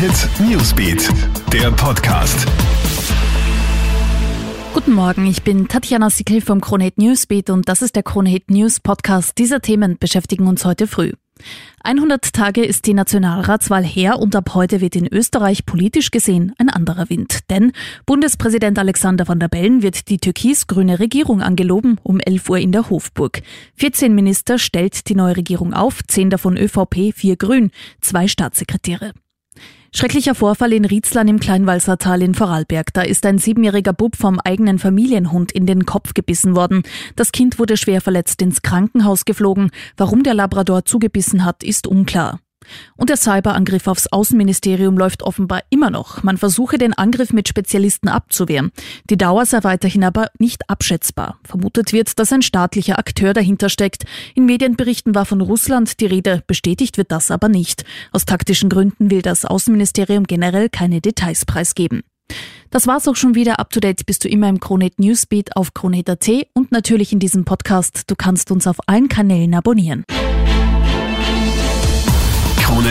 Hit Newsbeat, der Podcast. Guten Morgen, ich bin Tatjana Sickel vom Kronehit Newsbeat und das ist der Kronehit News Podcast. Diese Themen beschäftigen uns heute früh. 100 Tage ist die Nationalratswahl her und ab heute wird in Österreich politisch gesehen ein anderer Wind. Denn Bundespräsident Alexander van der Bellen wird die türkis-grüne Regierung angeloben um 11 Uhr in der Hofburg. 14 Minister stellt die neue Regierung auf, 10 davon ÖVP, 4 Grün, zwei Staatssekretäre. Schrecklicher Vorfall in Rietzlan im Kleinwalsertal in Vorarlberg. Da ist ein siebenjähriger Bub vom eigenen Familienhund in den Kopf gebissen worden. Das Kind wurde schwer verletzt ins Krankenhaus geflogen. Warum der Labrador zugebissen hat, ist unklar. Und der Cyberangriff aufs Außenministerium läuft offenbar immer noch. Man versuche den Angriff mit Spezialisten abzuwehren. Die Dauer sei weiterhin aber nicht abschätzbar. Vermutet wird, dass ein staatlicher Akteur dahinter steckt. In Medienberichten war von Russland die Rede, bestätigt wird das aber nicht. Aus taktischen Gründen will das Außenministerium generell keine Details preisgeben. Das war's auch schon wieder. Up to date bist du immer im Kronet Newsbeat auf Kronet.at und natürlich in diesem Podcast. Du kannst uns auf allen Kanälen abonnieren.